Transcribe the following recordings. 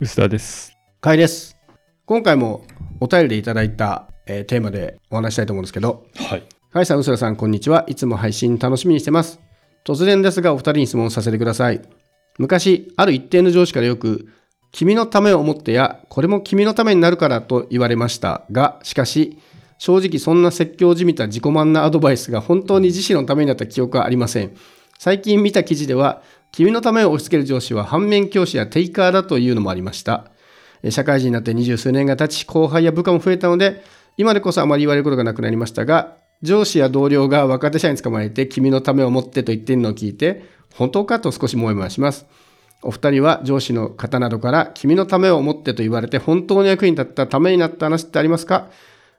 薄田です。かいです。今回もお便りでいただいた、えーテーマでお話したいと思うんですけど、はい。かいさん、うすらさん、こんにちは。いつも配信楽しみにしてます。突然ですが、お二人に質問させてください。昔、ある一定の上司からよく、君のためを思ってや、これも君のためになるからと言われましたが、しかし、正直そんな説教じみた自己満なアドバイスが本当に自身のためになった記憶はありません。最近見た記事では、君のためを押し付ける上司は反面教師やテイカーだというのもありました。社会人になって二十数年が経ち、後輩や部下も増えたので、今でこそあまり言われることがなくなりましたが、上司や同僚が若手社員捕まえて、君のためを思ってと言っているのを聞いて、本当かと少し思いもやします。お二人は上司の方などから、君のためを思ってと言われて、本当に役に立ったためになった話ってありますか？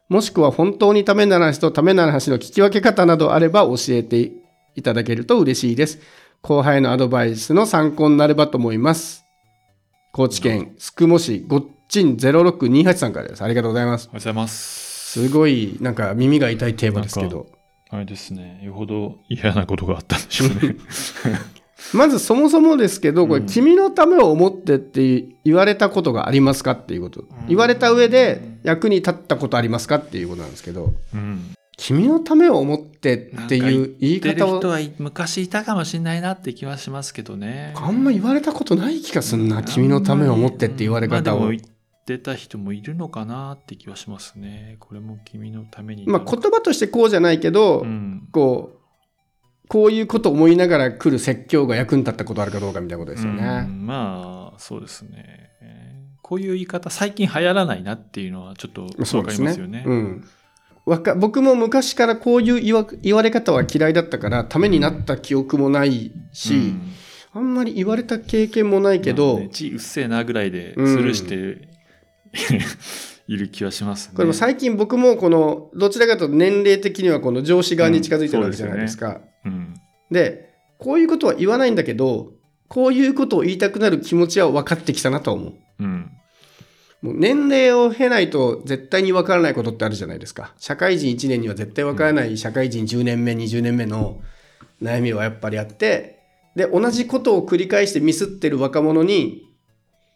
もしくは本当にためになる話とためになる話の聞き分け方などあれば教えていただけると嬉しいです。後輩のアドバイスの参考になればと思います。高知県宿毛市ごっちん0628さんからです。ありがとうございます。おはようございます。すごいなんか耳が痛いテーマですけど。あれですね。よほど嫌なことがあったんでしょうね。まずそもそもですけど、これ、うん君のためを思ってって言われたことがありますかっていうこと。言われた上で役に立ったことありますかっていうことなんですけど、うん。君のためを思ってっていう言い方をる人は昔いたかもしれないなって気はしますけどね。あんま言われたことない気がすんな。君のためを思ってって言われ方をまあでも。言ってた人もいるのかなって気はしますね。これも君のために。まあ言葉としてこうじゃないけど、うん。こう、こういうことを思いながら来る説教が役に立ったことあるかどうかみたいなことですようね。んまあ、そうですね。えーこういう言い方、最近流行らないなっていうのはちょっとわかそうですねりますよね。うん僕も昔からこういう言わ言われ方は嫌いだったからためになった記憶もないし、うんあんまり言われた経験もないけど、まあね字うっせえなぐらいでスルーして、いる気はしますね。これも最近僕もこのどちらかというと年齢的にはこの上司側に近づいてるわけじゃないですか。うんでこういうことは言わないんだけどこういうことを言いたくなる気持ちは分かってきたなとは思う。うんもう年齢を経ないと絶対に分からないことってあるじゃないですか。社会人1年には絶対分からない社会人10年目、20年目の悩みはやっぱりあって、で、同じことを繰り返してミスってる若者に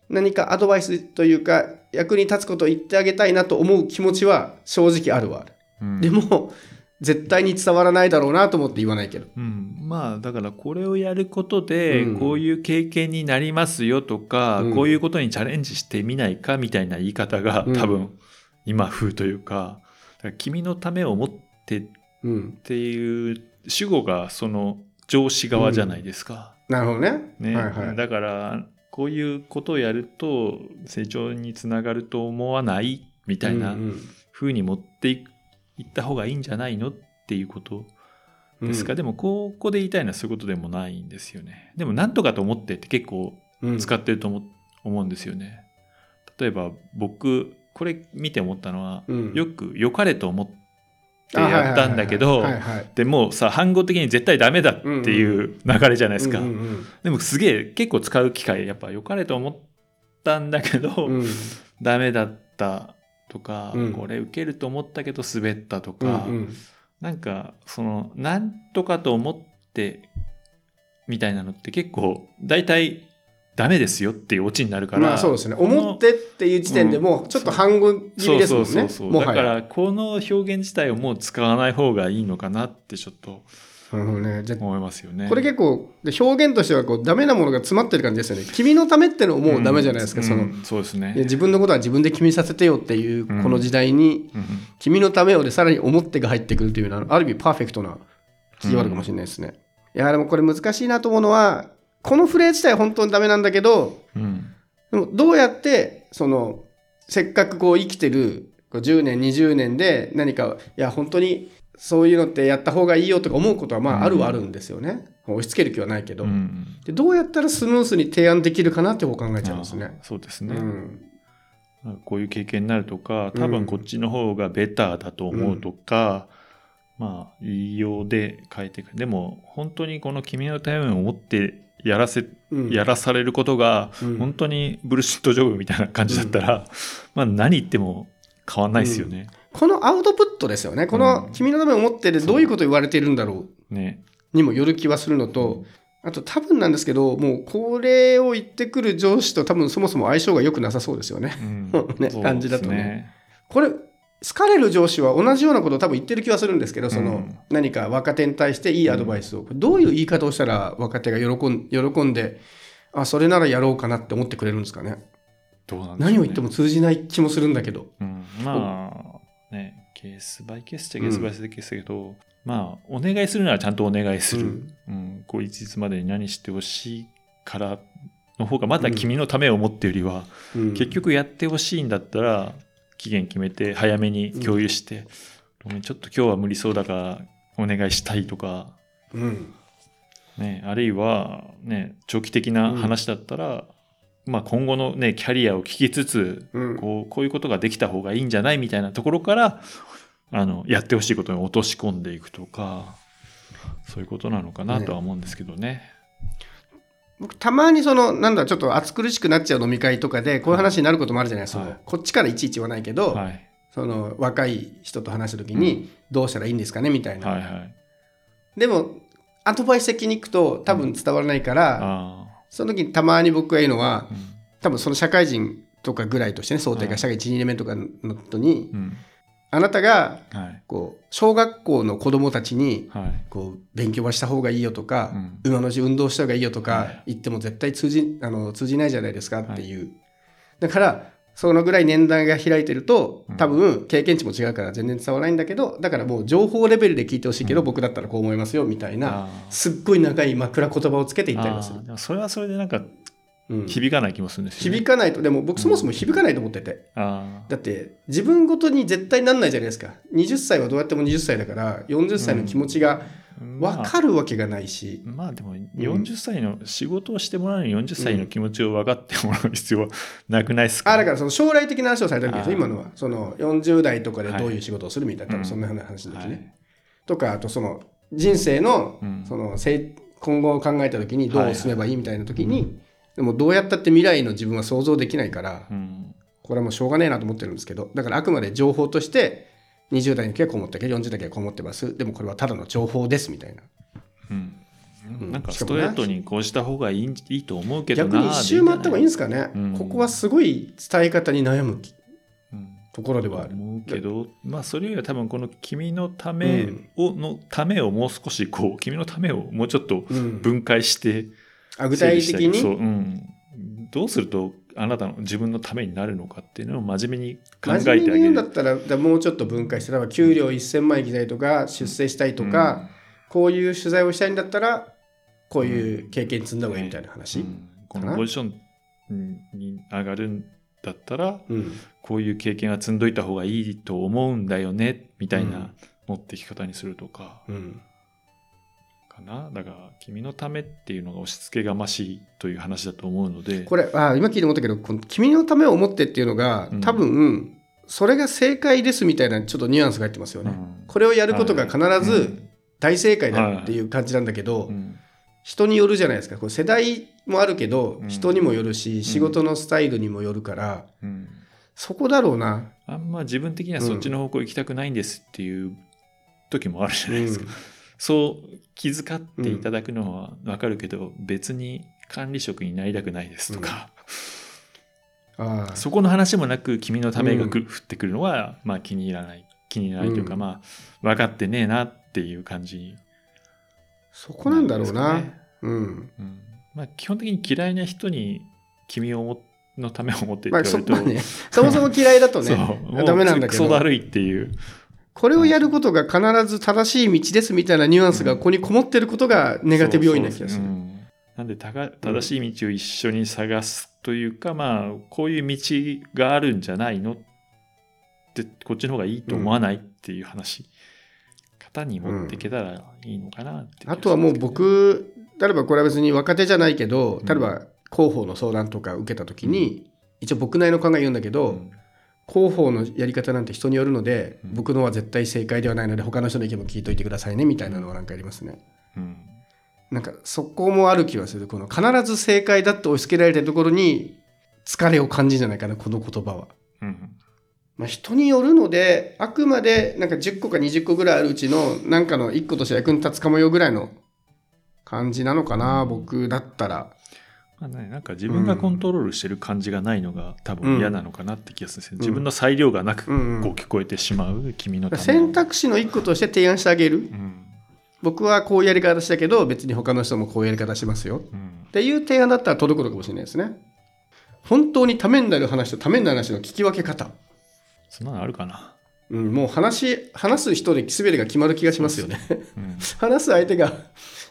何かアドバイスというか役に立つことを言ってあげたいなと思う気持ちは正直あるはある。うんでも、絶対に伝わらないだろうなと思って言わないけど。うんまあだからこれをやることでうんこういう経験になりますよとか、うんこういうことにチャレンジしてみないかみたいな言い方がうん多分今風というか,、君のためを思ってっうん。ていう主語がその上司側じゃないですか。なるほどね。ねはいはい。だからこういうことをやると成長につながると思わないみたいなうんうん風に持っていいった方がいいんじゃないのっていうことですか、でもここで言いたいのはそういうことでもないんですよね。でもなんとかと思ってって結構うん使ってると思,、思うんですよね。例えば僕これ見て思ったのは、うん。よく良かれと思ってやったんだけどでもうさ反語的に絶対ダメだっていう流れじゃないですか、うんうんでもすげえ結構使う機会やっぱ良かれと思ったんだけど、うんうん。ダメだったとか、うんこれ受けると思ったけど滑ったとうか、んうんなんかそのなんとかと思ってみたいなのって結構大体ダメですよっていうオチになるから、まあそうですね。思ってっていう時点でもうちょっと半語気味ですもんね。そうそうそうもはや。そうだからこの表現自体をもう使わない方がいいのかなってちょっとなるほどね。じゃあ思いますよね。これ結構で表現としてはこうダメなものが詰まってる感じですよね。君のためってのももうダメじゃないですか。うんそのうんそうですね自分のことは自分で決めさせてよっていううんこの時代に、うん君のためをでさらに思ってが入ってくるというのはある意味パーフェクトなキーワードかもしれないですね。いやでもこれ難しいなと思うのはこのフレーズ自体は本当にダメなんだけどうんでもどうやってそのせっかくこう生きてるこう10年20年で何かいや本当にそういうのってやった方がいいよとか思うことはまああるはあるんですよね。押し付ける気はないけど、うん。でどうやったらスムースに提案できるかなってこう考えちゃいますね。あそうですね、うん。こういう経験になるとか多分こっちの方がベターだと思うとか、まあ言いようで変えていくでも本当にこの君のためを思ってやらせうん。やらされることがうん。本当にブルシットジョブみたいな感じだったら、まあ何言っても変わんないですよね。このアウトプットですよね。このうん。君のためを思ってでどういうことを言われているんだろう。ね。にもよる気はするのと、あと多分なんですけど、もうこれを言ってくる上司と多分そもそも相性が良くなさそうですよね。うん。ね感じだとね。これ、好かれる上司は同じようなことを多分言ってる気はするんですけど、その、うん。何か若手に対していいアドバイスを、どういう言い方をしたら若手が喜ん喜んで、あ、それならやろうかなって思ってくれるんですかね。どうなんね。何を言っても通じない気もするんだけど。うん、まあねケースバイケースっちゃケースバイケースだけど、まあお願いするならちゃんとお願いする、ううん。んこういついつまでに何してほしいからの方がまだ君のためを思ってよりは、うん。結局やってほしいんだったら期限決めて早めに共有して、ごめんちょっと今日は無理そうだからお願いしたいとか、うん。ね、あるいは、ね、長期的な話だったら、まあ、今後の、ね、キャリアを聞きつつうん。こうこういうことができた方がいいんじゃないみたいなところからあのやってほしいことに落とし込んでいくとかそういうことなのかなとは思うんですけどね。僕たまにそのなんだちょっと暑苦しくなっちゃう飲み会とかでこういう話になることもあるじゃないですか、はいこっちからいちいち言わないけど、はい。その若い人と話した時にどうしたらいいんですかねみたいな、はいはい、でもアドバイス的に行くと多分伝わらないから、あその時にたまに僕が言うのはーうん。多分その社会人とかぐらいとしてね想定はいが社会12年目とかの時に、うん。あなたがはい。こう小学校の子供たちにはい。こう勉強はした方がいいよとか、うん。今のうち運動した方がいいよとはかい。言っても絶対通じあの通じないじゃないですかっていう、だからそのぐらい年代が開いてるとうん。多分経験値も違うから全然伝わらないんだけどだからもう情報レベルで聞いてほしいけど、うん。僕だったらこう思いますよみたいなすっごい長い枕言葉をつけて言ったりもする。それはそれでなんかうん。響かない気もするんですよね。響かないとでも僕そもそも響かないと思ってて、あだって自分ごとに絶対なんないじゃないですか。20歳はどうやっても20歳だから40歳の気持ちがー分かるわけがないし、まあでも40歳の仕事をしてもらうのに40歳の気持ちを分かってもらう必要は なくないですか、あだからその将来的な話をされたわけですよ今のは。その40代とかでどういう仕事をするみたいな、多分そんな話の時ね、はい。とかあとその人生のうん。その今後を考えた時にどう進めばいいみたいな時に、でもどうやったって未来の自分は想像できないからうん。これはもうしょうがねえなと思ってるんですけどだからあくまで情報として20代の時はこう思ったけど40代の時はこう思ってます。でもこれはただの情報ですみたいな。うん。うん。なんかストレートにこうした方がいいいいと思うけどな逆に一周回った方がい？いんですかね、うん。ここはすごい伝え方に悩むうんところではある。思うけど、まあそれよりは多分この君のためを、のためをもう少しこう 君のためをもうちょっとうん。分解してあ具体的に？そう、うん、どうするとあなたの自分のためになるのかっていうのを真面目に考え真面目にてあげる。言うんだったらもうちょっと分解したら給料1000万円いきたいとか出世したいとか、こういう取材をしたいんだったらこういう経験積んだ方がいいみたいな話、うん。うんこのポジションに上がるんだったらうん。こういう経験は積んどいた方がいいと思うんだよねみたいな持ってき方にするとかかな？だから君のためっていうのが押し付けがましいという話だと思うので。これあ今聞いて思ったけどこの君のためを思ってっていうのがうん。多分それが正解ですみたいなちょっとニュアンスが入ってますよね、うん。これをやることが必うずん。大正解だっていう感じなんだけど、うん人によるじゃないですか。これ世代もあるけどうん。人にもよるし、仕事のスタイルにもよるからうん。そこだろうな、あんま自分的にはそっちの方向行きたくないんですっていう時もあるじゃないですか。そう気遣っていただくのはわかるけど、別に管理職になりたくないですとか、ああそこの話もなく君のためがくる降ってくるのは、まあ気に入らない気に入らないというか、うん。まあ分かってねえなっていう感じ。にそこなんだろうな。うん。うん。まあ、基本的に嫌いな人に君をものためを思ってってまあ言われると、そまあね、そもそも嫌いだとね。ダメなんだけど。クソだるいっていうこれをやることが必ず正しい道ですみたいなニュアンスがここにこもってることがネガティブ要因な気がする。なんで正しい道を一緒に探すというか、まあこういう道があるんじゃないのってこっちの方がいいと思わないっていう話、方に持っていけたらいいのかなって気があとはもう僕、例えばこれは別に若手じゃないけど、うん。例えば広報の相談とか受けた時に、一応僕なりの考え言うんだけど、けどうん広報のやり方なんて人によるので、うん僕のは絶対正解ではないので他の人の意見も聞いといてくださいねみたいなのはなんかありますね。うんなんかそこもある気はする。この必ず正解だって押し付けられてるところに疲れを感じるんじゃないかな、この言葉は。うんまあ、人によるので、あくまでなんか10個か20個ぐらいあるうちのなんかの1個として役に立つかもよぐらいの感じなのかな、僕だったら。まあね、なんか自分がコントロールしてる感じがないのが多分嫌なのかなって気がする。ん。ですよ、自分の裁量がなくうんうん。こう聞こえてしまう君のための選択肢の一個として提案してあげる。うん。僕はこういうやり方したけど、別に他の人もこういうやり方しますよ。うん。っていう提案だったら届くのかもしれないですね。本当にためになる話とためになる話の聞き分け方。そんなのあるかな、うん、もう話、話す人で全てが決まる気がしますよね。うん、話す相手が、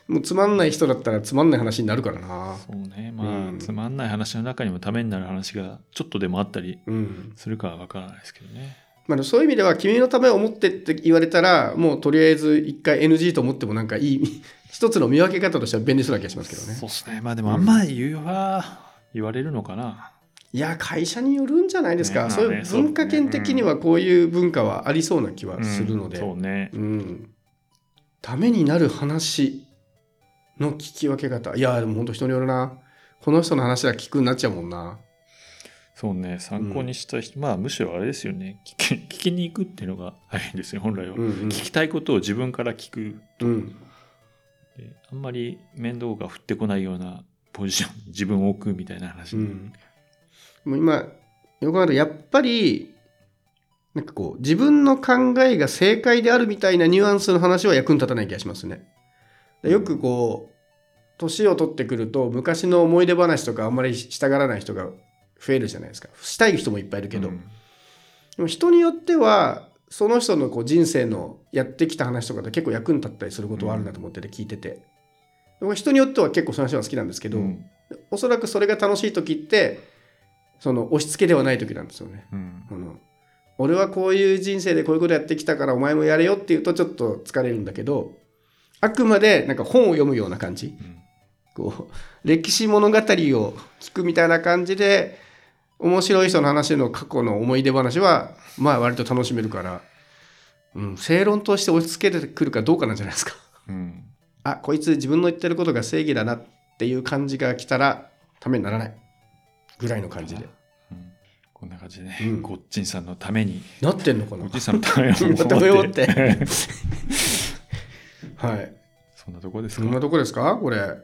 もうつまんない人だったらつまんない話になるからな。そうねまあ、うんつまんない話の中にもためになる話がちょっとでもあったりうん。するかは分からないですけどねまあ、そういう意味では、君のためを思ってって言われたら、もうとりあえず一回 NG と思ってもなんかいい、一つの見分け方としては便利そうな気がしますけどね。そうですねまあでもあんまり言うは言われるのかな、いや、会社によるんじゃないですか。ねそういう文化圏的にはこういう文化はありそうな気はするので。うんそうねうん。ためになる話の聞き分け方。いや、でも本当人によるな。この人の話は聞くになっちゃうもんな。そうね参考にした人、まあむしろあれですよね聞き聞きに行くっていうのが早いんですよ本来は、うんうん聞きたいことを自分から聞くうん。であんまり面倒が降ってこないようなポジションに 自分を置くみたいな話、うん。もう今、よくある、やっぱり、なんかこう、自分の考えが正解であるみたいなニュアンスの話は役に立たない気がしますね。でよくこう、年を取ってくると、昔の思い出話とかあんまりしたがらない人が増えるじゃないですか。したい人もいっぱいいるけど。うんでも人によっては、その人のこう人生のやってきた話とかで結構役に立ったりすることはあるなと思ってて聞いてて。でも人によっては結構その話は好きなんですけど、うんおそらくそれが楽しい時ってその押し付けではない時なんですよね。うんあの俺はこういう人生でこういうことやってきたからお前もやれよっていうとちょっと疲れるんだけどあくまでなんか本を読むような感じ。うんこう歴史物語を聞くみたいな感じで面白い人の話の過去の思い出話はまあ割と楽しめるから、うん、正論として押し付けてくるかどうかなんじゃないですか。うん。あこいつ自分の言ってることが正義だなっていう感じが来たらためにならない。ぐらいの感じで。うん。こんな感じでね、うん。ゴッチンさんのために。なってんのかな？ゴッチンさんのためを思ためを思って はい。そんなとこですか？そんなとこですか？これ。な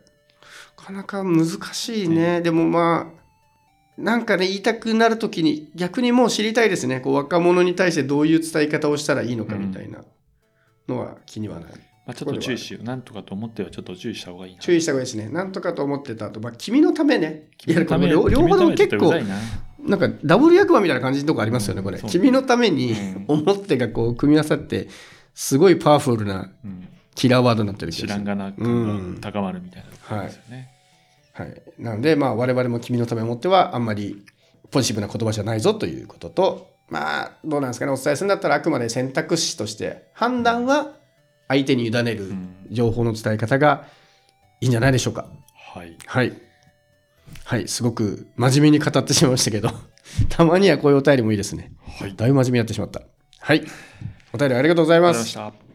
かなか難しいね、でもまあなんかね言いたくなるときに逆にもう知りたいですね。こう若者に対してどういう伝え方をしたらいいのかみたいなのは気にはなる、まあ、ちょっと注意しよう。なんとかと思ってはちょっと注意した方がいいな。注意した方がいいですねなんとかと思ってた。後、まあ、君のためね。いやこれ両両方とも結構な。なんかダブル役場みたいな感じのとこありますよね、これ。君のためにうん思ってがこう組み合わさって、すごいパワフルなうんキラーワードになってる気知。らんがな感が高まるみたいなところですよね、はい。なので、まあ我々も君のためを思ってはあんまりポジティブな言葉じゃないぞということと、まあどうなんですかね、お伝えするんだったらあくまで選択肢として、判断は相手に委ねるうん情報の伝え方がいいんじゃないでしょうか。はいはい。はい、すごく真面目に語ってしまいましたけど、たまにはこういうお便りもいいですね。はいだいぶ真面目になってしまった。はい。お便りありがとうございありがます。とうございました